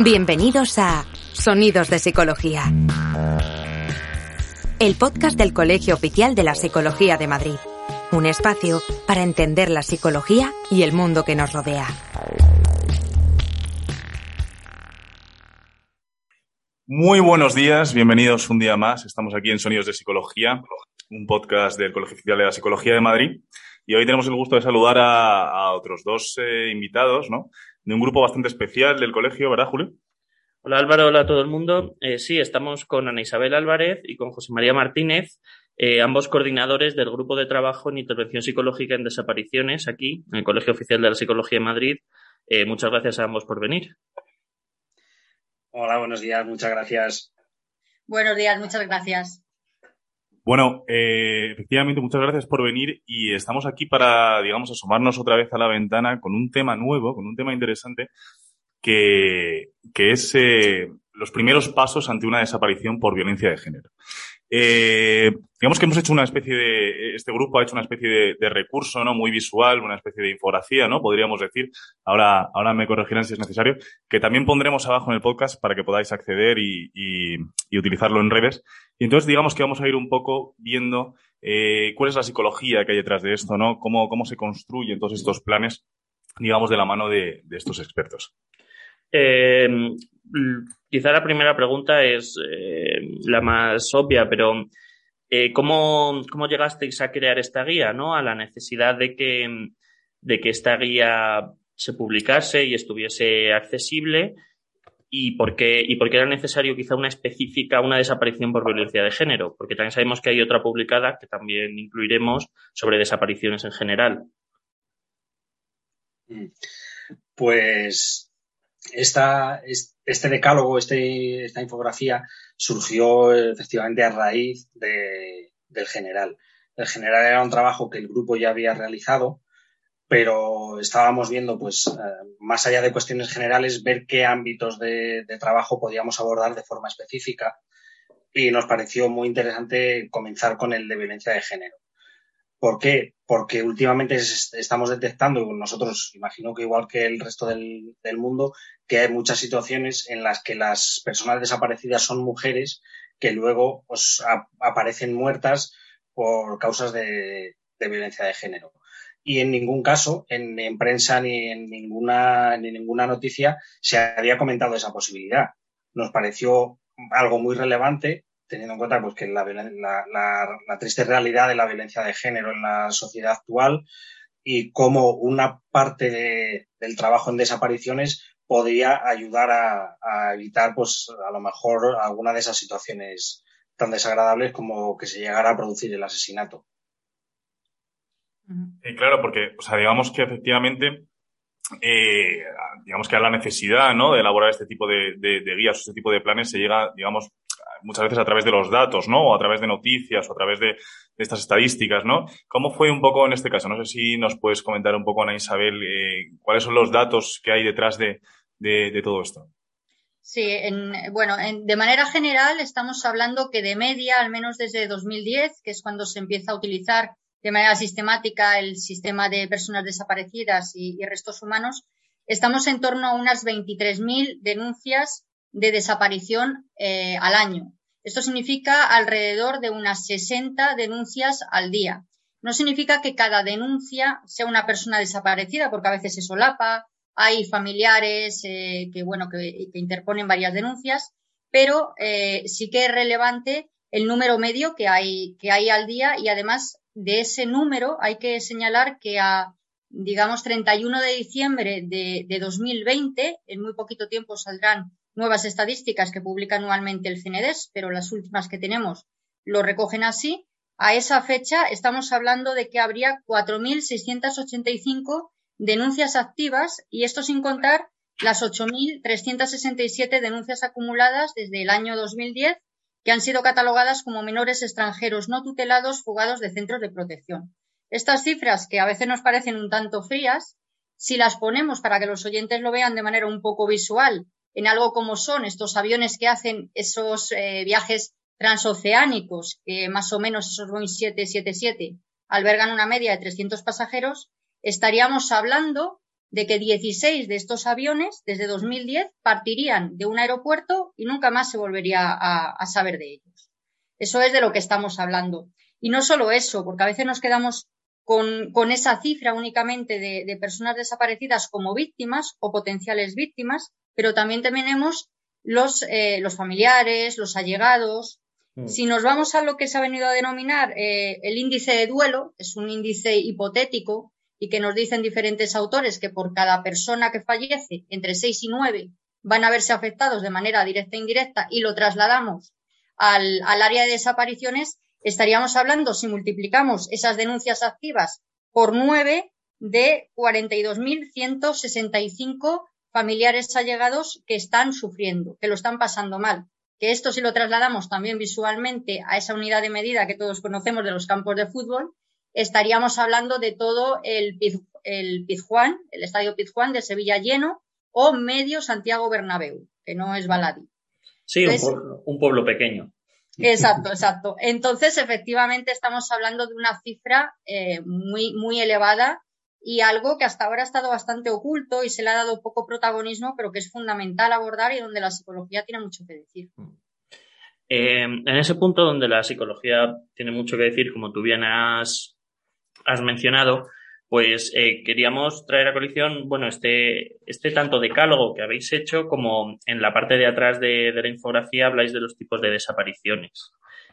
Bienvenidos a Sonidos de Psicología, el podcast del Colegio Oficial de la Psicología de Madrid. Un espacio para entender la psicología y el mundo que nos rodea. Muy buenos días, bienvenidos un día más. Estamos aquí en Sonidos de Psicología, un podcast del Colegio Oficial de la Psicología de Madrid. Y hoy tenemos el gusto de saludar a, otros dos eh, invitados, ¿no? De un grupo bastante especial del colegio, ¿verdad, Julio? Hola Álvaro, hola a todo el mundo. Eh, sí, estamos con Ana Isabel Álvarez y con José María Martínez, eh, ambos coordinadores del Grupo de Trabajo en Intervención Psicológica en Desapariciones aquí, en el Colegio Oficial de la Psicología de Madrid. Eh, muchas gracias a ambos por venir. Hola, buenos días, muchas gracias. Buenos días, muchas gracias. Bueno, eh, efectivamente, muchas gracias por venir y estamos aquí para, digamos, asomarnos otra vez a la ventana con un tema nuevo, con un tema interesante que, que es eh, los primeros pasos ante una desaparición por violencia de género. Eh, digamos que hemos hecho una especie de, este grupo ha hecho una especie de, recurso, ¿no? Muy visual, una especie de infografía, ¿no? Podríamos decir. Ahora, ahora me corregirán si es necesario, que también pondremos abajo en el podcast para que podáis acceder y, utilizarlo en redes. Y entonces, digamos que vamos a ir un poco viendo eh, cuál es la psicología que hay detrás de esto, ¿no? Cómo, cómo se construyen todos estos planes, digamos, de la mano de estos expertos. Eh, quizá la primera pregunta es eh, la más obvia, pero eh, ¿cómo, ¿cómo, llegasteis a crear esta guía, ¿no? A la necesidad de que, de que esta guía se publicase y estuviese accesible y por, qué, y por qué era necesario quizá una específica, una desaparición por violencia de género, porque también sabemos que hay otra publicada que también incluiremos sobre desapariciones en general. Pues esta, este decálogo, este, esta infografía surgió efectivamente a raíz de, del general. El general era un trabajo que el grupo ya había realizado, pero estábamos viendo, pues, eh, más allá de cuestiones generales, ver qué ámbitos de trabajo podíamos abordar de forma específica y nos pareció muy interesante comenzar con el de violencia de género. ¿Por qué? Porque últimamente estamos detectando, nosotros imagino que igual que el resto del, mundo, que hay muchas situaciones en las que las personas desaparecidas son mujeres que luego pues, aparecen muertas por causas de, violencia de género. Y en ningún caso, en, prensa ni en ninguna, ni ninguna noticia, se había comentado esa posibilidad. Nos pareció algo muy relevante teniendo en cuenta pues, que la, la, triste realidad de la violencia de género en la sociedad actual y cómo una parte del trabajo en desapariciones podría ayudar a, evitar, pues, a lo mejor alguna de esas situaciones tan desagradables como que se llegara a producir el asesinato. Sí, claro, porque, o sea, digamos que efectivamente, eh, digamos que a la necesidad, ¿no? De elaborar este tipo de, de, de guías, este tipo de planes, se llega, digamos, muchas veces a través de los datos, ¿no? O a través de noticias o a través de, estas estadísticas, ¿no? ¿Cómo fue un poco en este caso? No sé si nos puedes comentar un poco, Ana Isabel, eh, cuáles son los datos que hay detrás de, todo esto. Sí, bueno, de manera general estamos hablando que de media, al menos desde 2010, que es cuando se empieza a utilizar de manera sistemática el sistema de personas desaparecidas y, restos humanos, estamos en torno a unas 23.000 denuncias de desaparición eh, al año. Esto significa alrededor de unas 60 denuncias al día. No significa que cada denuncia sea una persona desaparecida, porque a veces se solapa, hay familiares eh, que, bueno, que, interponen varias denuncias, pero eh, sí que es relevante el número medio que hay, que hay al día y además de ese número hay que señalar que a, digamos, 31 de diciembre de, de 2020, en muy poquito tiempo saldrán nuevas estadísticas que publica anualmente el CNEDES, pero las últimas que tenemos lo recogen así. A esa fecha estamos hablando de que habría 4.685 denuncias activas y esto sin contar las 8.367 denuncias acumuladas desde el año 2010 que han sido catalogadas como menores extranjeros no tutelados fugados de centros de protección. Estas cifras, que a veces nos parecen un tanto frías, si las ponemos para que los oyentes lo vean de manera un poco visual en algo como son estos aviones que hacen esos eh, viajes transoceánicos, que más o menos esos Boeing 777 albergan una media de 300 pasajeros, estaríamos hablando de que 16 de estos aviones desde 2010 partirían de un aeropuerto y nunca más se volvería a, saber de ellos. Eso es de lo que estamos hablando. Y no solo eso, porque a veces nos quedamos con, esa cifra únicamente de, personas desaparecidas como víctimas o potenciales víctimas, pero también tenemos los, eh, los familiares, los allegados. Mm. Si nos vamos a lo que se ha venido a denominar eh, el índice de duelo, es un índice hipotético y que nos dicen diferentes autores que por cada persona que fallece, entre seis y nueve van a verse afectados de manera directa e indirecta y lo trasladamos al, área de desapariciones, estaríamos hablando, si multiplicamos esas denuncias activas por nueve, de 42.165 familiares allegados que están sufriendo, que lo están pasando mal. Que esto si lo trasladamos también visualmente a esa unidad de medida que todos conocemos de los campos de fútbol, estaríamos hablando de todo el, el Pizjuán, el estadio Pizjuán de Sevilla lleno o medio Santiago Bernabéu, que no es baladí. Sí, un, pueblo, pequeño. Exacto, exacto. Entonces, efectivamente, estamos hablando de una cifra eh, muy, muy elevada y algo que hasta ahora ha estado bastante oculto y se le ha dado poco protagonismo, pero que es fundamental abordar y donde la psicología tiene mucho que decir. Eh, en ese punto donde la psicología tiene mucho que decir, como tú bien has has mencionado, pues eh, queríamos traer a colección, bueno, este, este tanto decálogo que habéis hecho como en la parte de atrás de, la infografía habláis de los tipos de desapariciones,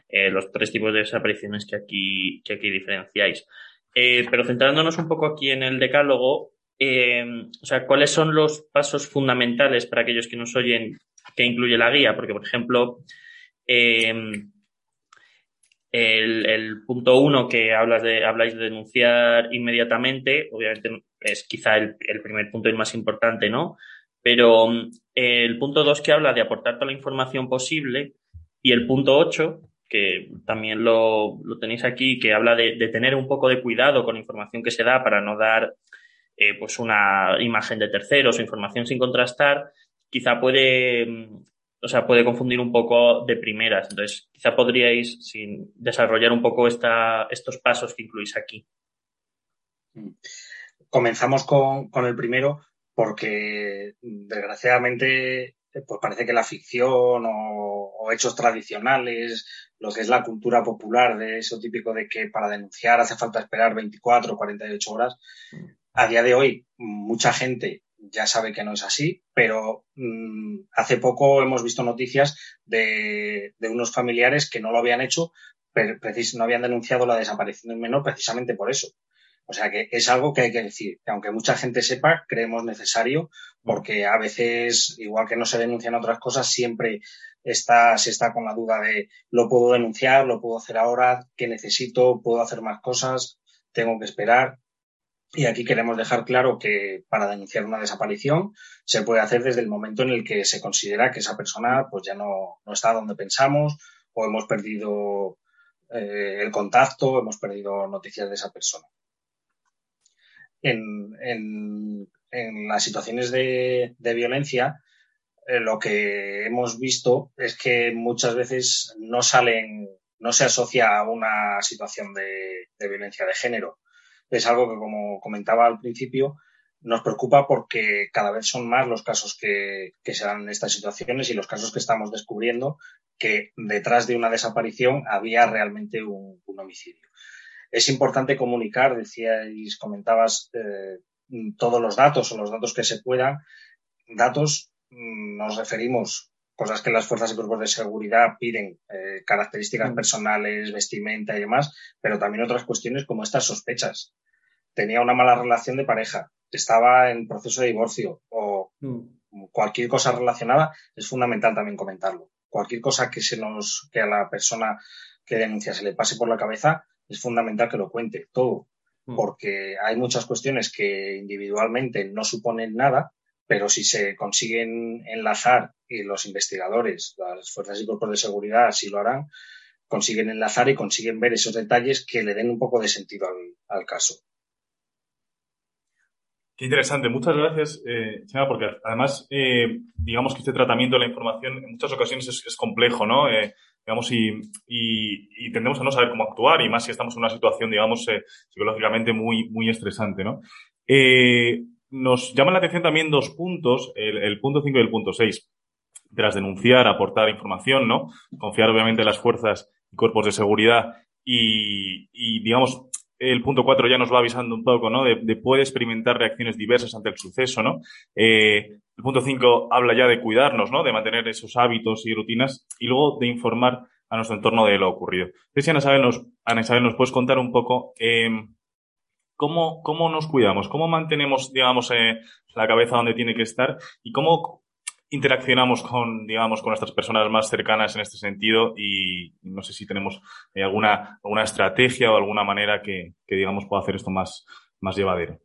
eh, los tres tipos de desapariciones que aquí, que aquí diferenciáis. Eh, pero centrándonos un poco aquí en el decálogo, o sea, ¿cuáles son los pasos fundamentales para aquellos que nos oyen que incluye la guía? Porque, por ejemplo, el, punto uno que hablas de, habláis de denunciar inmediatamente, obviamente es quizá el, primer punto y el más importante, ¿no? Pero mm, el punto dos que habla de aportar toda la información posible y el punto ocho, que también lo, tenéis aquí, que habla de, tener un poco de cuidado con la información que se da para no dar eh, pues una imagen de terceros o información sin contrastar, quizá puede mm, o sea, puede confundir un poco de primeras. Entonces, quizá podríais desarrollar un poco esta, estos pasos que incluís aquí. Comenzamos con, el primero porque, desgraciadamente, pues parece que la ficción o, hechos tradicionales, lo que es la cultura popular de eso típico de que para denunciar hace falta esperar 24 o 48 horas, a día de hoy mucha gente ya sabe que no es así, pero mm, hace poco hemos visto noticias de, unos familiares que no lo habían hecho, pero no habían denunciado la desaparición del menor precisamente por eso. O sea que es algo que hay que decir, que aunque mucha gente sepa, creemos necesario, porque a veces, igual que no se denuncian otras cosas, siempre está, se está con la duda de lo puedo denunciar, lo puedo hacer ahora, qué necesito, puedo hacer más cosas, tengo que esperar. Y aquí queremos dejar claro que para denunciar una desaparición se puede hacer desde el momento en el que se considera que esa persona pues ya no, no está donde pensamos o hemos perdido eh, el contacto, hemos perdido noticias de esa persona. En, en, en las situaciones de, de violencia, eh, lo que hemos visto es que muchas veces no salen, no se asocia a una situación de, de violencia de género es algo que, como comentaba al principio, nos preocupa porque cada vez son más los casos que, se dan en estas situaciones y los casos que estamos descubriendo que detrás de una desaparición había realmente un, homicidio. Es importante comunicar, decíais, comentabas eh, todos los datos o los datos que se puedan. Datos mm, nos referimos cosas que las fuerzas y cuerpos de seguridad piden, eh, características mm. personales, vestimenta y demás, pero también otras cuestiones como estas sospechas. Tenía una mala relación de pareja, estaba en proceso de divorcio o mm. cualquier cosa relacionada, es fundamental también comentarlo. Cualquier cosa que se nos, que a la persona que denuncia se le pase por la cabeza, es fundamental que lo cuente todo, mm. porque hay muchas cuestiones que individualmente no suponen nada, pero si se consiguen enlazar y los investigadores, las fuerzas y cuerpos de seguridad así lo harán, consiguen enlazar y consiguen ver esos detalles que le den un poco de sentido al, caso. Qué interesante, muchas gracias, eh, porque además, eh, digamos que este tratamiento de la información en muchas ocasiones es, complejo, ¿no? Eh, digamos, y, y, tendemos a no saber cómo actuar, y más si estamos en una situación, digamos, eh, psicológicamente muy, muy estresante, ¿no? Nos llaman la atención también dos puntos, el, punto 5 y el punto 6. Tras denunciar, aportar información, ¿no? Confiar obviamente en las fuerzas y cuerpos de seguridad y, digamos, el punto 4 ya nos va avisando un poco, ¿no? De, puede experimentar reacciones diversas ante el suceso, ¿no? Eh, el punto 5 habla ya de cuidarnos, ¿no? De mantener esos hábitos y rutinas y luego de informar a nuestro entorno de lo ocurrido. Si Ana Isabel nos, Ana Isabel, ¿nos puedes contar un poco eh, ¿cómo, cómo nos cuidamos? ¿Cómo mantenemos, digamos, eh, la cabeza donde tiene que estar? ¿Y cómo interaccionamos con, digamos, con nuestras personas más cercanas en este sentido? Y no sé si tenemos eh, alguna, alguna estrategia o alguna manera que, digamos, pueda hacer esto más, más llevadero.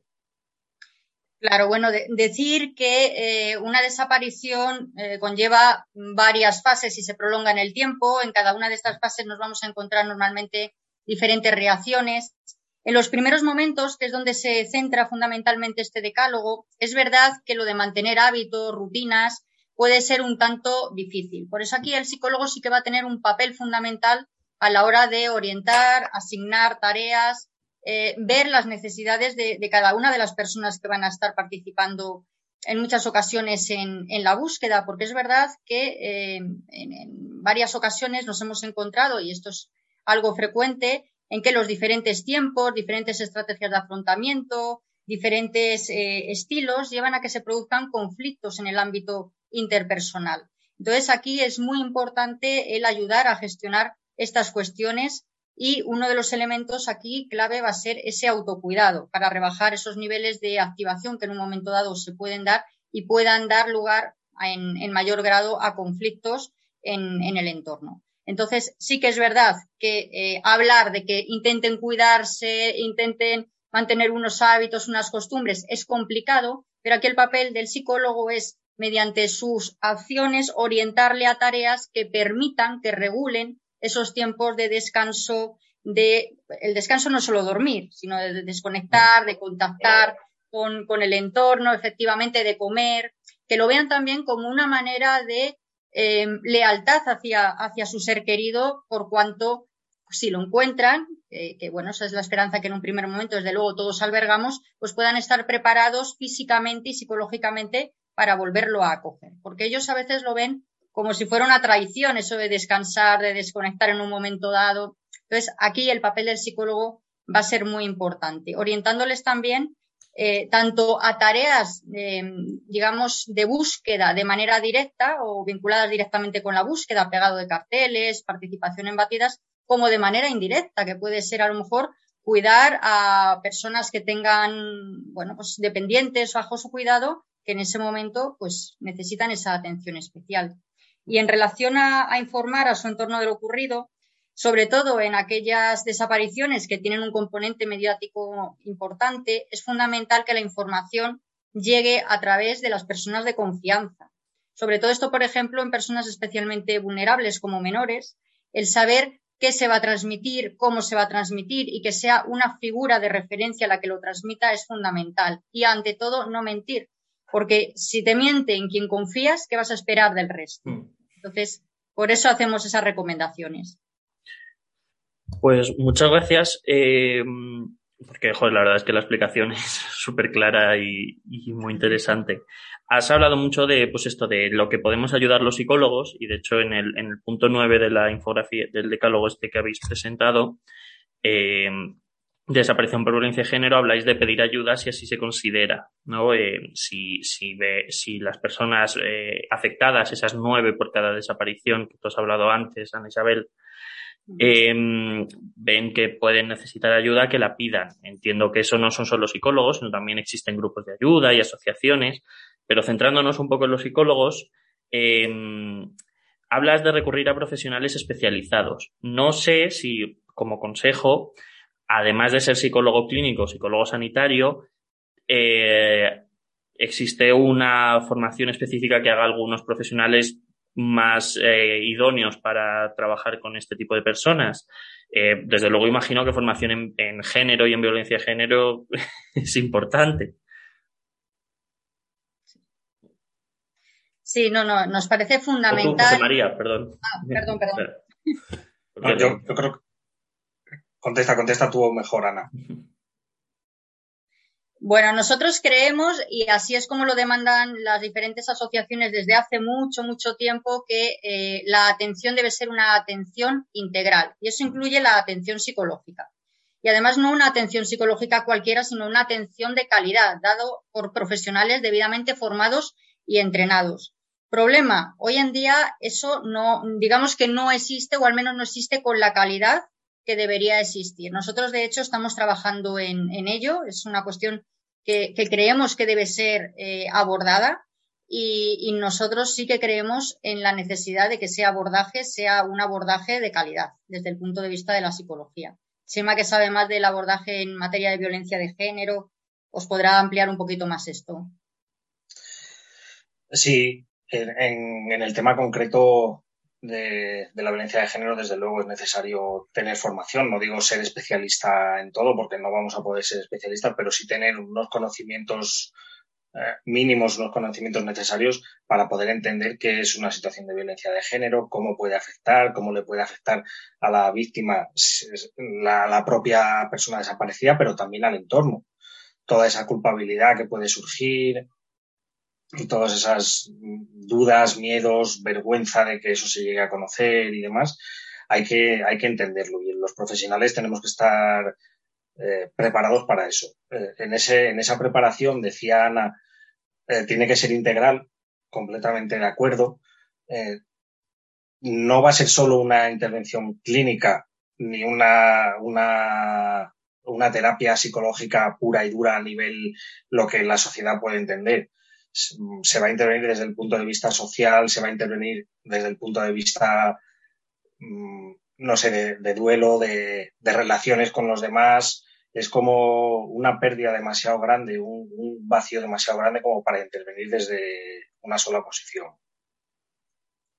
Claro, bueno, decir que eh, una desaparición conlleva varias fases y se prolonga en el tiempo. En cada una de estas fases nos vamos a encontrar normalmente diferentes reacciones. En los primeros momentos, que es donde se centra fundamentalmente este decálogo, es verdad que lo de mantener hábitos, rutinas, puede ser un tanto difícil. Por eso aquí el psicólogo sí que va a tener un papel fundamental a la hora de orientar, asignar tareas, eh, ver las necesidades de, cada una de las personas que van a estar participando en muchas ocasiones en, la búsqueda, porque es verdad que eh, en, varias ocasiones nos hemos encontrado, y esto es algo frecuente, en que los diferentes tiempos, diferentes estrategias de afrontamiento, diferentes eh, estilos llevan a que se produzcan conflictos en el ámbito interpersonal. Entonces, aquí es muy importante el ayudar a gestionar estas cuestiones y uno de los elementos aquí clave va a ser ese autocuidado para rebajar esos niveles de activación que en un momento dado se pueden dar y puedan dar lugar en, mayor grado a conflictos en el entorno. Entonces, sí que es verdad que eh, hablar de que intenten cuidarse, intenten mantener unos hábitos, unas costumbres, es complicado, pero aquí el papel del psicólogo es, mediante sus acciones, orientarle a tareas que permitan, que regulen esos tiempos de descanso, de, el descanso no solo dormir, sino de desconectar, de contactar con, con el entorno, efectivamente, de comer, que lo vean también como una manera de Em, lealtad hacia, hacia su ser querido por cuanto si lo encuentran, que bueno, esa es la esperanza que en un primer momento, desde luego, todos albergamos, pues puedan estar preparados físicamente y psicológicamente para volverlo a acoger. Porque ellos a veces lo ven como si fuera una traición, eso de descansar, de desconectar en un momento dado. Entonces, aquí el papel del psicólogo va a ser muy importante, orientándoles también eh, tanto a tareas, digamos, de búsqueda de manera directa o vinculadas directamente con la búsqueda, pegado de carteles, participación en batidas, como de manera indirecta, que puede ser a lo mejor cuidar a personas que tengan, bueno, pues dependientes bajo su cuidado, que en ese momento, pues necesitan esa atención especial. Y en relación a informar a su entorno de lo ocurrido, sobre todo en aquellas desapariciones que tienen un componente mediático importante, es fundamental que la información llegue a través de las personas de confianza. Sobre todo esto, por ejemplo, en personas especialmente vulnerables como menores, el saber qué se va a transmitir, cómo se va a transmitir y que sea una figura de referencia la que lo transmita es fundamental. Y ante todo, no mentir, porque si te miente en quien confías, ¿qué vas a esperar del resto? Mm. Entonces, por eso hacemos esas recomendaciones. Pues muchas gracias. Eh, porque, joder, la verdad es que la explicación es súper clara y, muy interesante. Has hablado mucho de, pues esto, de lo que podemos ayudar los psicólogos, y de hecho en el, en el punto 9 de la infografía, del decálogo este que habéis presentado, eh, desaparición por violencia de género, habláis de pedir ayuda si así se considera, ¿no? Eh, si, si, ve, si las personas eh, afectadas, esas nueve por cada desaparición que tú has hablado antes, Ana Isabel, Em, ven que pueden necesitar ayuda, que la pidan. Entiendo que eso no son solo psicólogos, sino también existen grupos de ayuda y asociaciones, pero centrándonos un poco en los psicólogos, em, hablas de recurrir a profesionales especializados. No sé si, como consejo, además de ser psicólogo clínico, psicólogo sanitario, eh, existe una formación específica que haga algunos profesionales más eh, idóneos para trabajar con este tipo de personas. Eh, desde luego imagino que formación en, género y en violencia de género es importante. Sí, no, no, nos parece fundamental. María, perdón. Ah, perdón, perdón. yo, yo, creo que contesta, contesta tú mejor, Ana. Bueno, nosotros creemos, y así es como lo demandan las diferentes asociaciones desde hace mucho, mucho tiempo, que eh, la atención debe ser una atención integral. Y eso incluye la atención psicológica. Y además no una atención psicológica cualquiera, sino una atención de calidad, dado por profesionales debidamente formados y entrenados. Problema, hoy en día eso no, digamos que no existe o al menos no existe con la calidad que debería existir. Nosotros, de hecho, estamos trabajando en, ello. Es una cuestión que, creemos que debe ser eh, abordada y, nosotros sí que creemos en la necesidad de que ese abordaje sea un abordaje de calidad desde el punto de vista de la psicología. Sema, que sabe más del abordaje en materia de violencia de género, os podrá ampliar un poquito más esto. Sí, en, en el tema concreto de, la violencia de género, desde luego es necesario tener formación. No digo ser especialista en todo, porque no vamos a poder ser especialistas, pero sí tener unos conocimientos eh, mínimos, unos conocimientos necesarios para poder entender qué es una situación de violencia de género, cómo puede afectar, cómo le puede afectar a la víctima, la, la propia persona desaparecida, pero también al entorno. Toda esa culpabilidad que puede surgir, y todas esas dudas, miedos, vergüenza de que eso se llegue a conocer y demás, hay que, hay que entenderlo y los profesionales tenemos que estar eh, preparados para eso. Eh, en, ese, en esa preparación, decía Ana, eh, tiene que ser integral, completamente de acuerdo. no va a ser solo una intervención clínica ni una, una, una terapia psicológica pura y dura a nivel lo que la sociedad puede entender se va a intervenir desde el punto de vista social, se va a intervenir desde el punto de vista, mm, no sé, de, duelo, de, relaciones con los demás. Es como una pérdida demasiado grande, un, vacío demasiado grande como para intervenir desde una sola posición.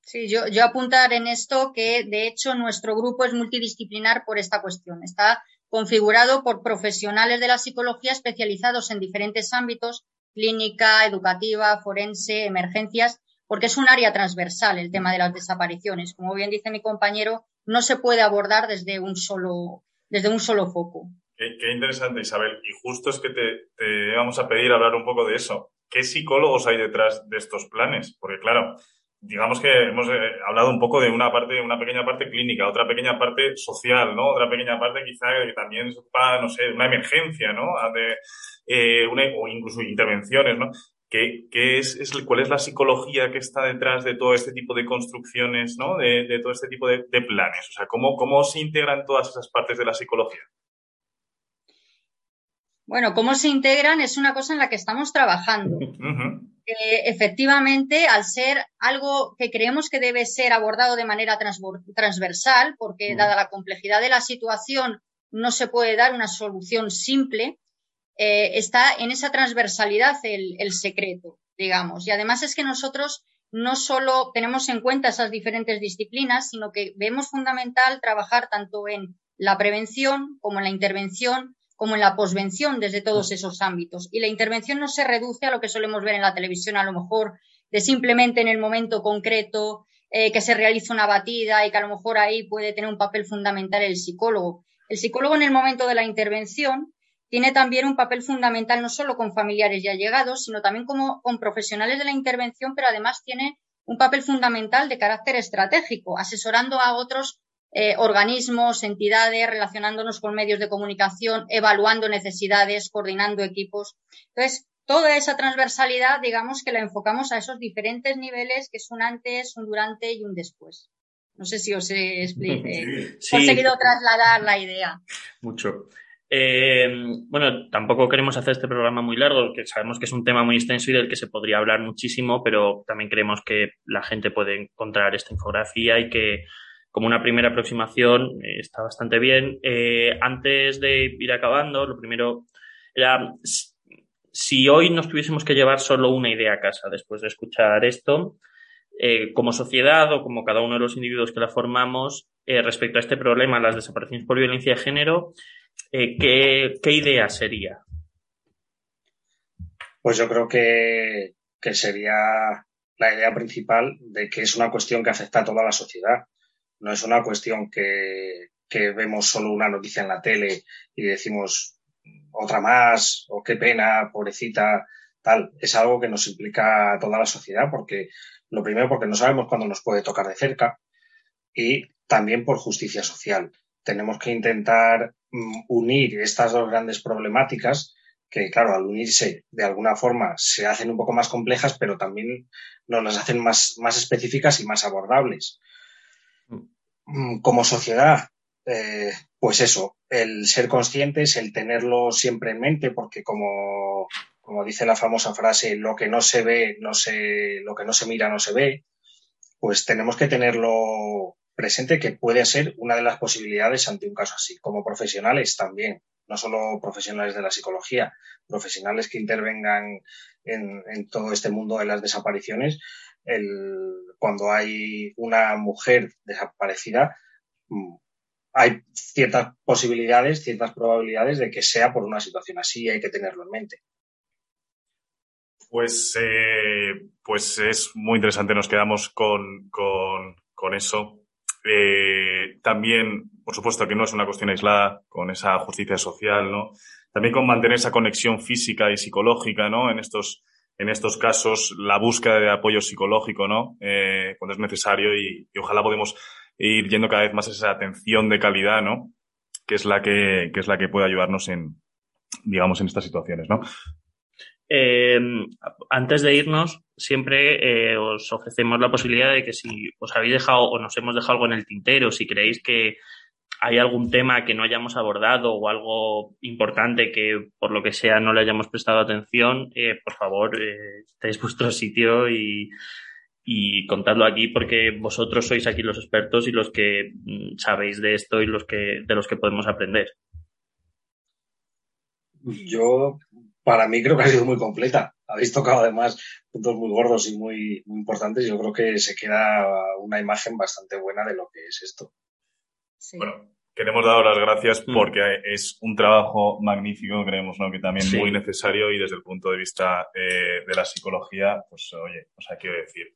Sí, yo, yo apuntar en esto que de hecho nuestro grupo es multidisciplinar por esta cuestión. Está configurado por profesionales de la psicología especializados en diferentes ámbitos clínica, educativa, forense, emergencias, porque es un área transversal el tema de las desapariciones. Como bien dice mi compañero, no se puede abordar desde un solo, desde un solo foco. Qué, interesante, Isabel. Y justo es que te, te vamos a pedir hablar un poco de eso. ¿Qué psicólogos hay detrás de estos planes? Porque claro, digamos que hemos eh, hablado un poco de una parte, una pequeña parte clínica, otra pequeña parte social, ¿no? Otra pequeña parte quizá que también se ocupa, no sé, una emergencia, ¿no? De, eh, una, o incluso intervenciones, ¿no? ¿Qué, qué es, es, ¿Cuál es la psicología que está detrás de todo este tipo de construcciones, ¿no? De, de todo este tipo de, de, planes. O sea, ¿cómo, ¿cómo se integran todas esas partes de la psicología? Bueno, cómo se integran es una cosa en la que estamos trabajando. efectivamente, al ser algo que creemos que debe ser abordado de manera transversal, porque dada la complejidad de la situación no se puede dar una solución simple, eh, está en esa transversalidad el, secreto, digamos. Y además es que nosotros no solo tenemos en cuenta esas diferentes disciplinas, sino que vemos fundamental trabajar tanto en la prevención como en la intervención, como en la posvención desde todos esos ámbitos. Y la intervención no se reduce a lo que solemos ver en la televisión, a lo mejor de simplemente en el momento concreto eh, que se realiza una batida y que a lo mejor ahí puede tener un papel fundamental el psicólogo. El psicólogo en el momento de la intervención tiene también un papel fundamental no solo con familiares y allegados, sino también como con profesionales de la intervención, pero además tiene un papel fundamental de carácter estratégico, asesorando a otros eh, organismos, entidades, relacionándonos con medios de comunicación, evaluando necesidades, coordinando equipos. Entonces, toda esa transversalidad, digamos que la enfocamos a esos diferentes niveles, que es un antes, un durante y un después. No sé si os he, conseguido trasladar la idea. Mucho. Eh, bueno, tampoco queremos hacer este programa muy largo, que sabemos que es un tema muy extenso y del que se podría hablar muchísimo, pero también creemos que la gente puede encontrar esta infografía y que como una primera aproximación eh, está bastante bien. Eh, antes de ir acabando, lo primero era si hoy nos tuviésemos que llevar solo una idea a casa después de escuchar esto, como sociedad o como cada uno de los individuos que la formamos, respecto a este problema, las desapariciones por violencia de género, eh, ¿qué, idea sería? Pues yo creo que, sería la idea principal de que es una cuestión que afecta a toda la sociedad. No es una cuestión que, vemos solo una noticia en la tele y decimos otra más, o qué pena, pobrecita, tal, es algo que nos implica a toda la sociedad porque lo primero porque no sabemos cuándo nos puede tocar de cerca y también por justicia social. Tenemos que intentar mm, unir estas dos grandes problemáticas que, claro, al unirse de alguna forma se hacen un poco más complejas, pero también nos las hacen más, más específicas y más abordables. Mm. Como sociedad, eh, pues eso, el ser conscientes, el tenerlo siempre en mente, porque como, como dice la famosa frase, lo que no se ve, no se, lo que no se mira, no se ve, pues tenemos que tenerlo presente que puede ser una de las posibilidades ante un caso así. Como profesionales también, no solo profesionales de la psicología, profesionales que intervengan en, todo este mundo de las desapariciones, el, cuando hay una mujer desaparecida, mm, hay ciertas posibilidades, ciertas probabilidades de que sea por una situación así hay que tenerlo en mente. Pues, eh, pues es muy interesante, nos quedamos con, con, con eso. Eh, también, por supuesto, que no es una cuestión aislada con esa justicia social, ¿no? También con mantener esa conexión física y psicológica, ¿no? En estos, en estos casos, la búsqueda de apoyo psicológico, ¿no? Eh, cuando es necesario y, ojalá podemos ir yendo cada vez más a esa atención de calidad, ¿no? Que es la que, que es la que puede ayudarnos en, digamos, en estas situaciones, ¿no? Eh, antes de irnos, siempre eh, os ofrecemos la posibilidad de que si os habéis dejado o nos hemos dejado algo en el tintero, si creéis que hay algún tema que no hayamos abordado o algo importante que por lo que sea no le hayamos prestado atención, eh, por favor, eh, vuestro sitio y, y contadlo aquí porque vosotros sois aquí los expertos y los que mm, sabéis de esto y los que de los que podemos aprender. Yo para mí creo que ha sido muy completa. Habéis tocado además puntos muy gordos y muy, importantes. Yo creo que se queda una imagen bastante buena de lo que es esto. Bueno, queremos dar las gracias mm. porque es un trabajo magnífico, creemos, ¿no? Que también muy necesario y desde el punto de vista eh, de la psicología, pues oye, o sea, quiero decir.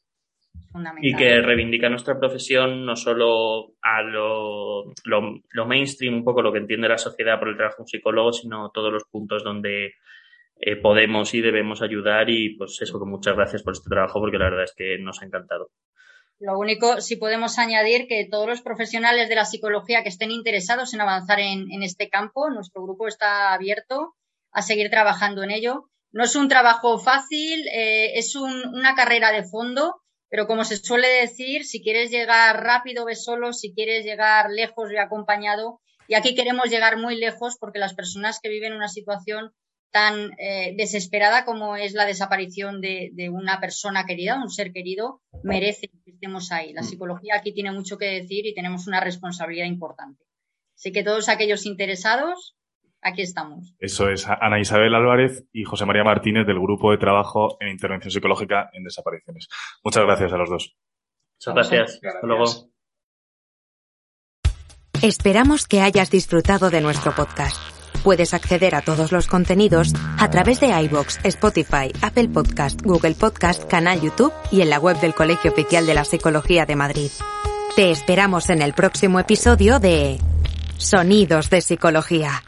Y que reivindica nuestra profesión no solo a lo, lo, lo mainstream, un poco lo que entiende la sociedad por el trabajo de un psicólogo, sino todos los puntos donde eh, podemos y debemos ayudar y pues eso, que muchas gracias por este trabajo porque la verdad es que nos ha encantado. Lo único, si podemos añadir que todos los profesionales de la psicología que estén interesados en avanzar en, este campo, nuestro grupo está abierto a seguir trabajando en ello. No es un trabajo fácil, eh, es una carrera de fondo, pero como se suele decir, si quieres llegar rápido, ve solo, si quieres llegar lejos, ve acompañado. Y aquí queremos llegar muy lejos porque las personas que viven una situación tan eh, desesperada como es la desaparición de, de, una persona querida, un ser querido, merece que estemos ahí. La mm. psicología aquí tiene mucho que decir y tenemos una responsabilidad importante. Así que todos aquellos interesados, aquí estamos. Eso es Ana Isabel Álvarez y José María Martínez del Grupo de Trabajo en Intervención Psicológica en Desapariciones. Muchas gracias a los dos. Muchas gracias. Hasta luego. Esperamos que hayas disfrutado de nuestro podcast. Puedes acceder a todos los contenidos a través de iBox, Spotify, Apple Podcast, Google Podcast, canal YouTube y en la web del Colegio Oficial de la Psicología de Madrid. Te esperamos en el próximo episodio de Sonidos de Psicología.